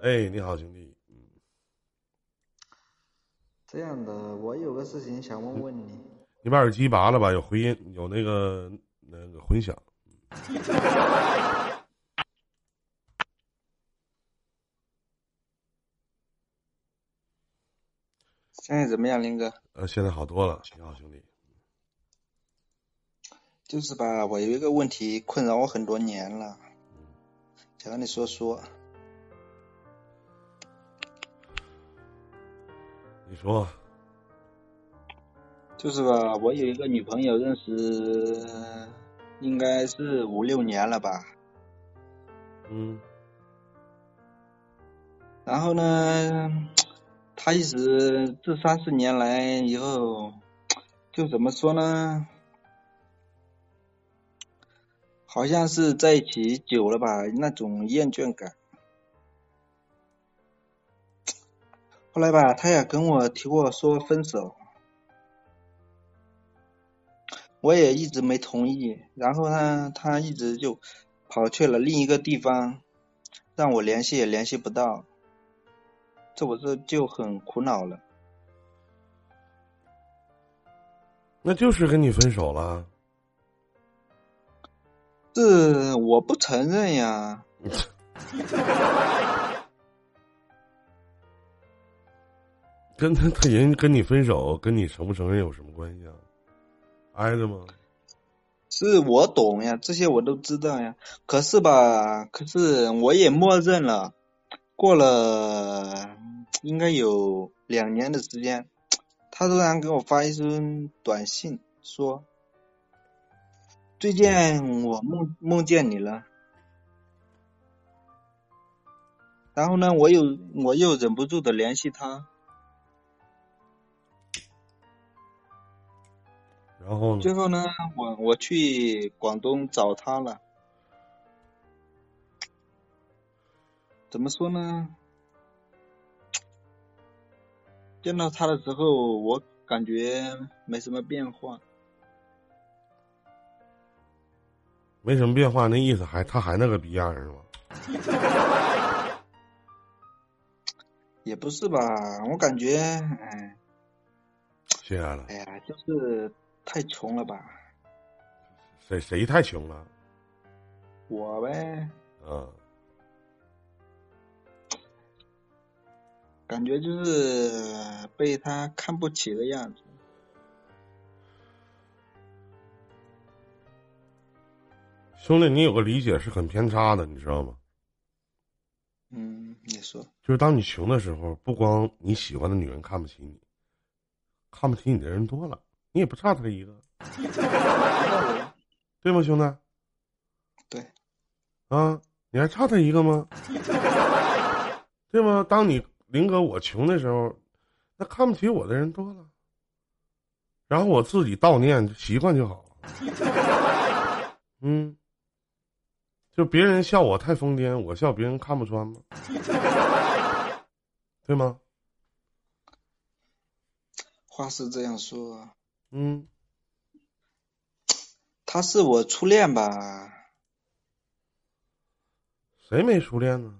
哎，你好，兄弟。嗯这样的，我有个事情想问问你。你把耳机拔了吧，有回音，有那个那个混响。现在怎么样，林哥？呃，现在好多了。你好，兄弟。就是吧，我有一个问题困扰我很多年了，想跟你说说。你说。就是吧，我有一个女朋友，认识应该是五六年了吧。嗯。然后呢，她一直这三四年来以后，就怎么说呢？好像是在一起久了吧，那种厌倦感。后来吧，他也跟我提过说分手，我也一直没同意。然后呢，他一直就跑去了另一个地方，让我联系也联系不到，这我这就很苦恼了。那就是跟你分手了。这我不承认呀。跟他他人跟你分手，跟你承不承认有什么关系啊？挨着吗？是我懂呀，这些我都知道呀。可是吧，可是我也默认了。过了应该有两年的时间，他突然给我发一声短信，说：“最近我梦梦见你了。”然后呢，我又我又忍不住的联系他。然后最后呢，我我去广东找他了。怎么说呢？见到他的时候，我感觉没什么变化。没什么变化，那意思还他还那个逼样是吗？也不是吧，我感觉，哎，谢了。哎呀，就是。太穷了吧？谁谁太穷了？我呗。嗯。感觉就是被他看不起的样子。兄弟，你有个理解是很偏差的，你知道吗？嗯，你说。就是当你穷的时候，不光你喜欢的女人看不起你，看不起你的人多了。你也不差他一个，对吗，兄弟？对。啊，你还差他一个吗？对吗？当你林哥我穷的时候，那看不起我的人多了，然后我自己悼念习惯就好了。嗯，就别人笑我太疯癫，我笑别人看不穿吗？对吗？话是这样说。嗯，他是我初恋吧？谁没初恋呢？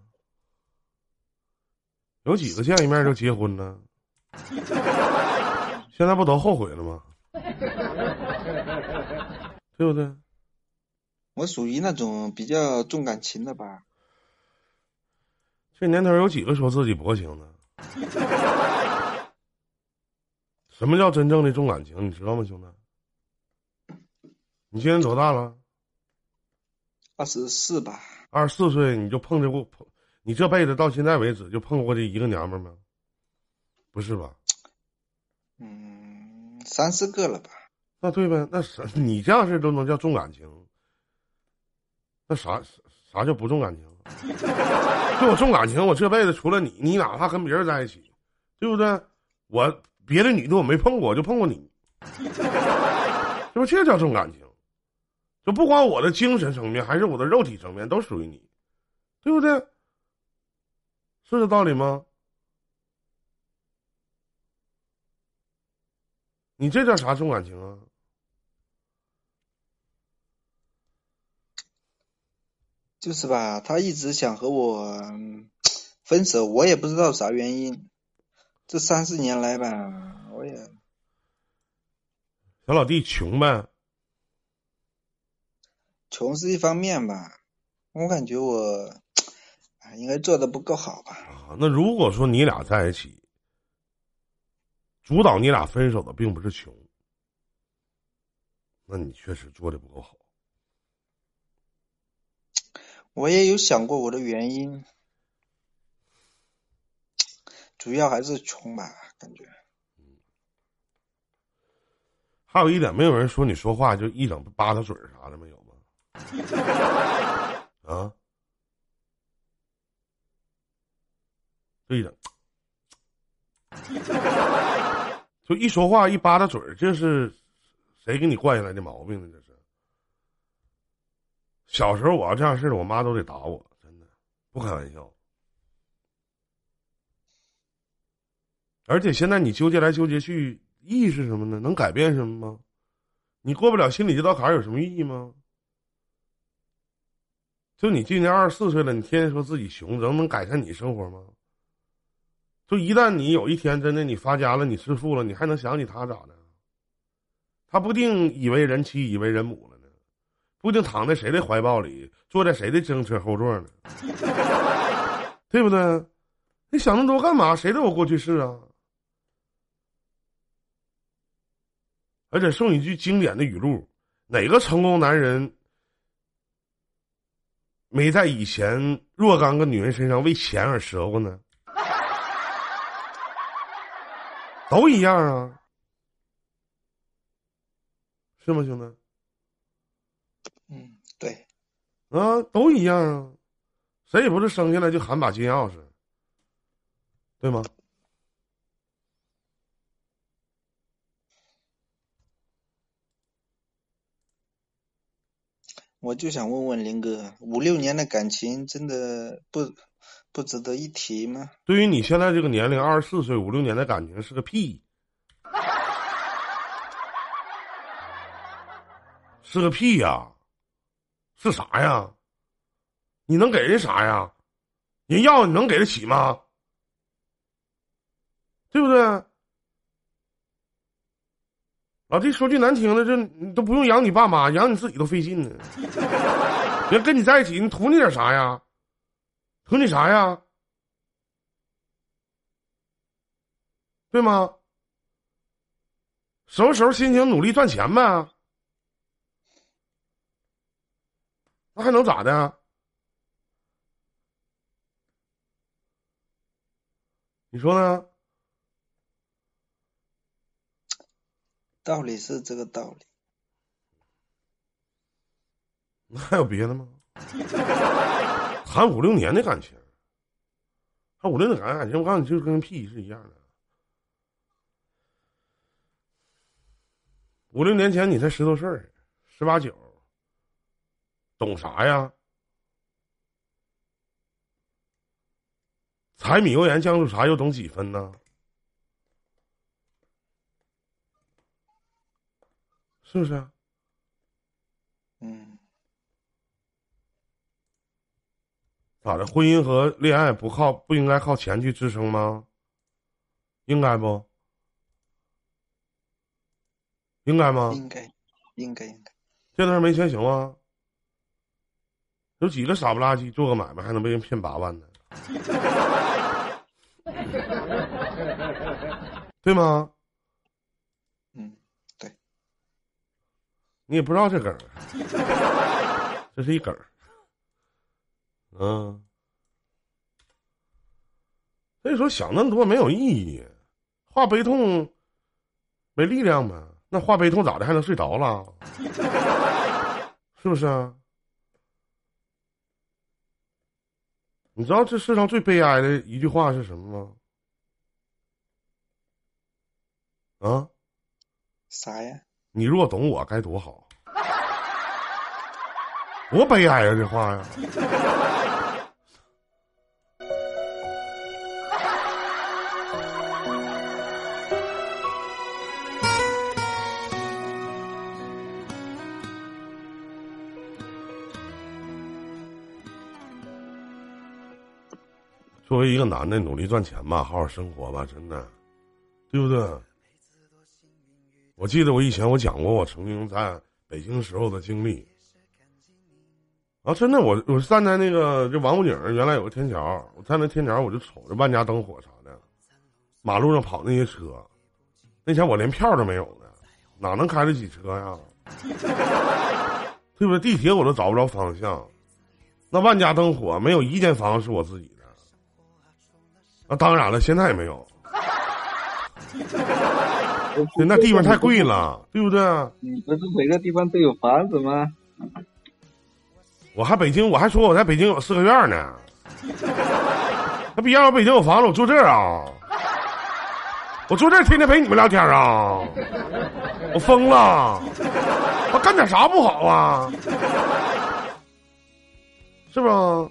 有几个见一面就结婚呢？现在不都后悔了吗？对不对？我属于那种比较重感情的吧。这年头有几个说自己薄情的？什么叫真正的重感情？你知道吗，兄弟？你今年多大了？二十四吧。二十四岁你就碰着过碰？你这辈子到现在为止就碰过这一个娘们吗？不是吧？嗯，三四个了吧？那对呗？那啥，你这样式都能叫重感情？那啥啥叫不重感情？就我重感情，我这辈子除了你，你哪怕跟别人在一起，对不对？我。别的女的我没碰过，就碰过你，是不？这叫重感情，就不管我的精神层面还是我的肉体层面都属于你，对不对？是这道理吗？你这叫啥重感情啊？就是吧，他一直想和我分手，我也不知道啥原因。这三四年来吧，我也小老弟穷呗，穷是一方面吧，我感觉我啊应该做的不够好吧。啊，那如果说你俩在一起，主导你俩分手的并不是穷，那你确实做的不够好。我也有想过我的原因，主要还是穷吧，感觉。还有一点，没有人说你说话就一整扒拉嘴儿啥的，没有吗？啊，就一整，就一说话一扒拉嘴儿，这是谁给你惯下来的毛病呢？这是。小时候我要这样式儿，我妈都得打我，真的不开玩笑。而且现在你纠结来纠结去，意义是什么呢？能改变什么吗？你过不了心里这道坎儿，有什么意义吗？就你今年二十四岁了，你天天说自己穷，能能改善你生活吗？就一旦你有一天真的你发家了，你致富了，你还能想起他咋的？他不定以为人妻，以为人母了呢，不定躺在谁的怀抱里，坐在谁的自行车后座呢，对不对？你想那么多干嘛？谁都有过去式啊！而且送一句经典的语录：哪个成功男人没在以前若干个女人身上为钱而折过呢？都一样啊，是吗，兄弟？嗯，对，啊，都一样啊，谁也不是生下来就含把金钥匙，对吗？我就想问问林哥，五六年的感情真的不不值得一提吗？对于你现在这个年龄，二十四岁，五六年的感情是个屁，是个屁呀，是啥呀？你能给人啥呀？人要你能给得起吗？对不对？老弟，说句难听的，这你都不用养你爸妈，养你自己都费劲呢。人跟你在一起，你图你点啥呀？图你啥呀？对吗？什么时候心情，努力赚钱呗。那还能咋的？你说呢？道理是这个道理。那还有别的吗？谈五六年的感情，谈五六年的感情，我告诉你，就跟屁是一样的。五六年前你才十多岁，十八九，懂啥呀？柴米油盐酱醋茶又懂几分呢？是不是啊？嗯，咋的？婚姻和恋爱不靠不应该靠钱去支撑吗？应该不？应该吗？应该，应该，应该。这段没钱行吗？有几个傻不拉几做个买卖还能被人骗八万呢？对吗？嗯，对。你也不知道这梗，这是一梗。嗯，所以说想那么多没有意义，化悲痛没力量呗。那化悲痛咋的还能睡着了？是不是啊？你知道这世上最悲哀的一句话是什么吗？啊？啥呀？你若懂我该多好，多悲哀啊！这话呀。作为一个男的，努力赚钱吧，好好生活吧，真的，对不对？我记得我以前我讲过我曾经在北京时候的经历。啊，真的，我我站在那个就王府井原来有个天桥，我站那天桥我就瞅着万家灯火啥的，马路上跑那些车，那前我连票都没有呢，哪能开得起车呀？对不对？地铁我都找不着方向，那万家灯火没有一间房是我自己的。那当然了，现在也没有，那地方太贵了，对不对？你不是每个地方都有房子吗？我还北京，我还说我在北京有四合院呢。那必要我北京有房子，我住这儿啊？我住这儿天天陪你们聊天啊？我疯了？我干点啥不好啊？是不？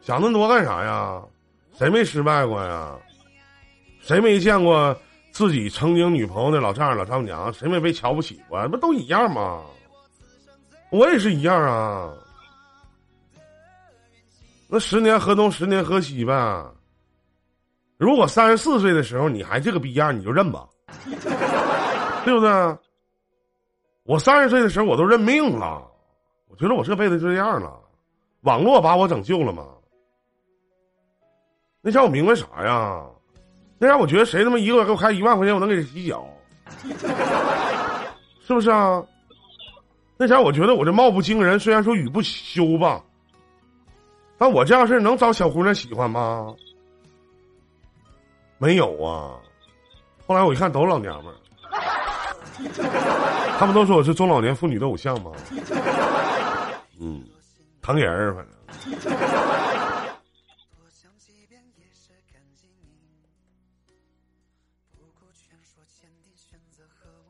想那么多干啥呀？谁没失败过呀？谁没见过自己曾经女朋友的老丈人、老丈母娘？谁没被瞧不起过？不都一样吗？我也是一样啊，那十年河东，十年河西呗。如果三十四岁的时候你还这个逼样，你就认吧，对不对？我三十岁的时候我都认命了，我觉得我这辈子就这样了，网络把我拯救了吗？那叫我明白啥呀？那让我觉得谁他妈一个月给我开一万块钱，我能给他洗脚，是不是啊？那前我觉得我这貌不惊人，虽然说语不修吧，但我这样式能招小姑娘喜欢吗？没有啊。后来我一看，都是老娘们儿，他们都说我是中老年妇女的偶像嘛。嗯，疼人儿反正。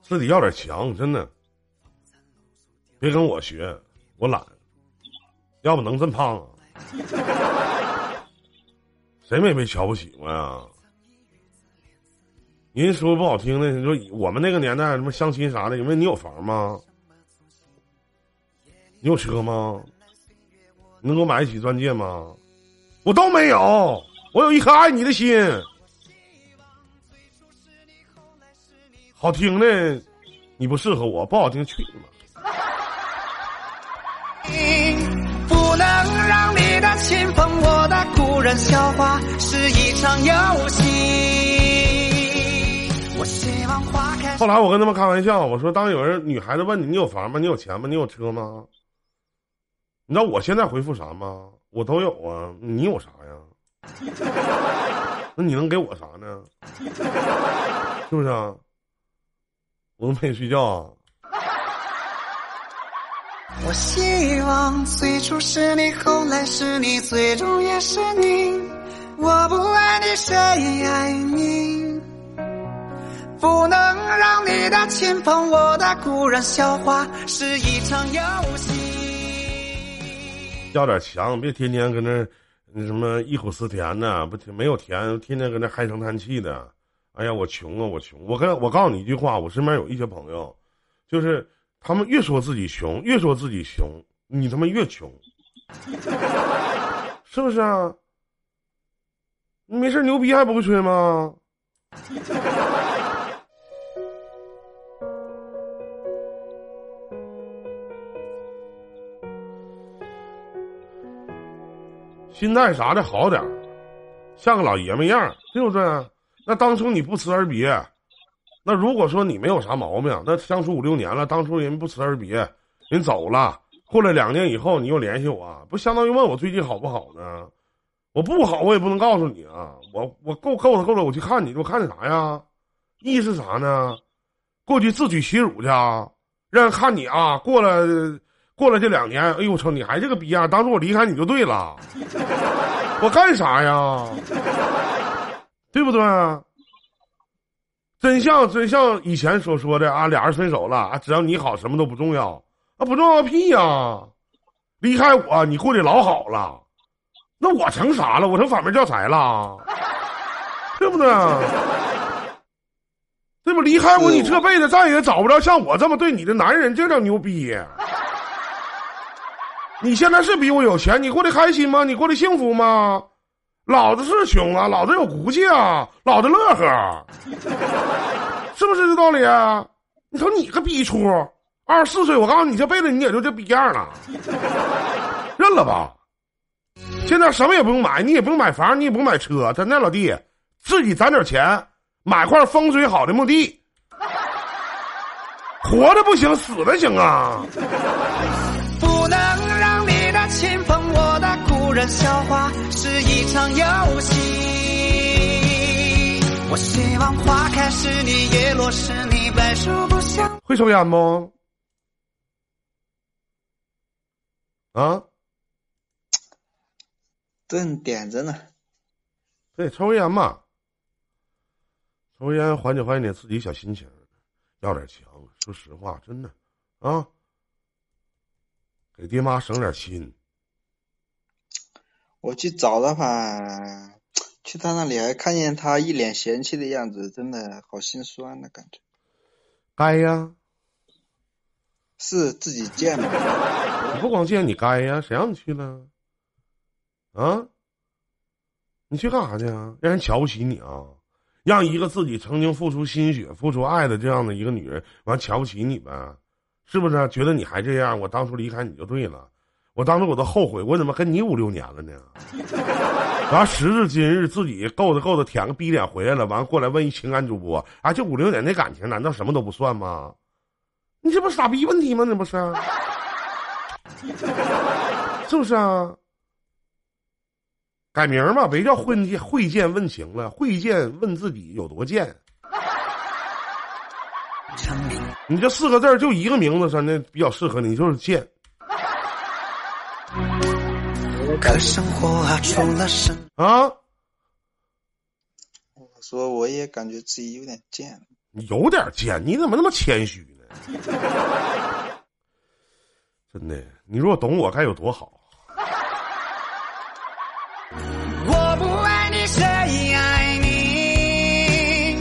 自己要点强，真的。别跟我学，我懒。要不能这么胖啊？谁没被瞧不起过呀？您说不好听的，你说我们那个年代什么相亲啥的，因为你有房吗？你有车吗？能给我买得起钻戒吗？我都没有，我有一颗爱你的心。好听的你不适合我，不好听去你妈！不能让你的亲朋，我的故人笑话是一场游戏。我希望花开。后来我跟他们开玩笑，我说当有人女孩子问你你有房吗？你有钱吗？你有车吗？你知道我现在回复啥吗？我都有啊，你有啥呀？那你能给我啥呢？是不是啊？我能陪你睡觉啊？我希望最初是你，后来是你，最终也是你。我不爱你，谁爱你？不能让你的亲朋，我的故人笑话是一场游戏。要点强，别天天搁那那什么忆苦思甜的，不没有甜，天天搁那唉声叹气的。哎呀，我穷啊，我穷！我跟我告诉你一句话，我身边有一些朋友，就是。他们越说自己穷，越说自己穷，你他妈越穷，是不是啊？你没事牛逼还不会吹吗？心态啥的好点像个老爷们样对不对？那当初你不辞而别。那如果说你没有啥毛病，那相处五六年了，当初人不辞而别，人走了，过了两年以后你又联系我，不相当于问我最近好不好呢？我不好，我也不能告诉你啊。我我够够了够了，我去看你，我看你啥呀？意思啥呢？过去自取其辱去啊，让人看你啊。过了过了这两年，哎呦我操，你还这个逼样！当初我离开你就对了，我干啥呀？对不对？真像真像以前所说的啊，俩人分手了啊，只要你好，什么都不重要啊，不重要个屁呀！离开我，你过得老好了，那我成啥了？我成反面教材了，对不对？对不？离开我，你这辈子再也找不着像我这么对你的男人，这叫牛逼！你现在是比我有钱，你过得开心吗？你过得幸福吗？老子是穷啊，老子有骨气啊，老子乐呵，是不是这道理啊？你瞅你个逼出，二十四岁，我告诉你，这辈子你也就这逼样了，认了吧。现在什么也不用买，你也不用买房，你也不用买车，咱那老弟，自己攒点钱，买块风水好的墓地，活的不行，死的行啊。人笑话是一场游戏。我希望花开是你，叶落是你，白首不相。会抽烟不？啊？正点着呢。对，抽根烟嘛，抽根烟缓解缓解自己小心情，要点强。说实话，真的啊，给爹妈省点心。我去找的话，去他那里还看见他一脸嫌弃的样子，真的好心酸的感觉。该呀，是自己贱吗？你不光贱你该呀，谁让你去了？啊？你去干啥去啊？让人瞧不起你啊？让一个自己曾经付出心血、付出爱的这样的一个女人，完瞧不起你呗？是不是？觉得你还这样，我当初离开你就对了。我当时我都后悔，我怎么跟你五六年了呢？然后时至今日，自己够着够着舔个逼脸回来了，完过来问一情感主播，啊，就五六年的感情，难道什么都不算吗？你这不傻逼问题吗？那不是？是不是啊？改名吧，别叫会见会见问情了，会见问自己有多贱。你这四个字就一个名字，真的比较适合你，就是贱。可生活啊，除了生啊，我说我也感觉自己有点贱。你有点贱，你怎么那么谦虚呢？真的，你如果懂我该有多好。我不爱你，谁爱你？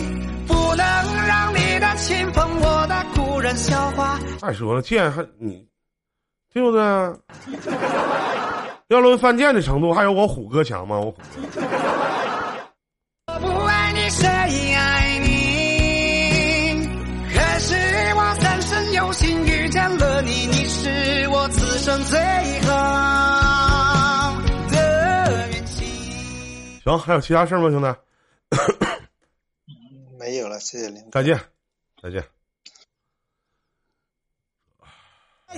不能让你的亲朋我的故人笑话。再说了，贱还你，对不对？要论犯贱的程度，还有我虎哥强吗？我虎。我不爱你，谁爱你？还是我三生有幸遇见了你，你是我此生最好的运气。行，还有其他事儿吗，兄弟？没有了，谢谢您。再见，再见。爱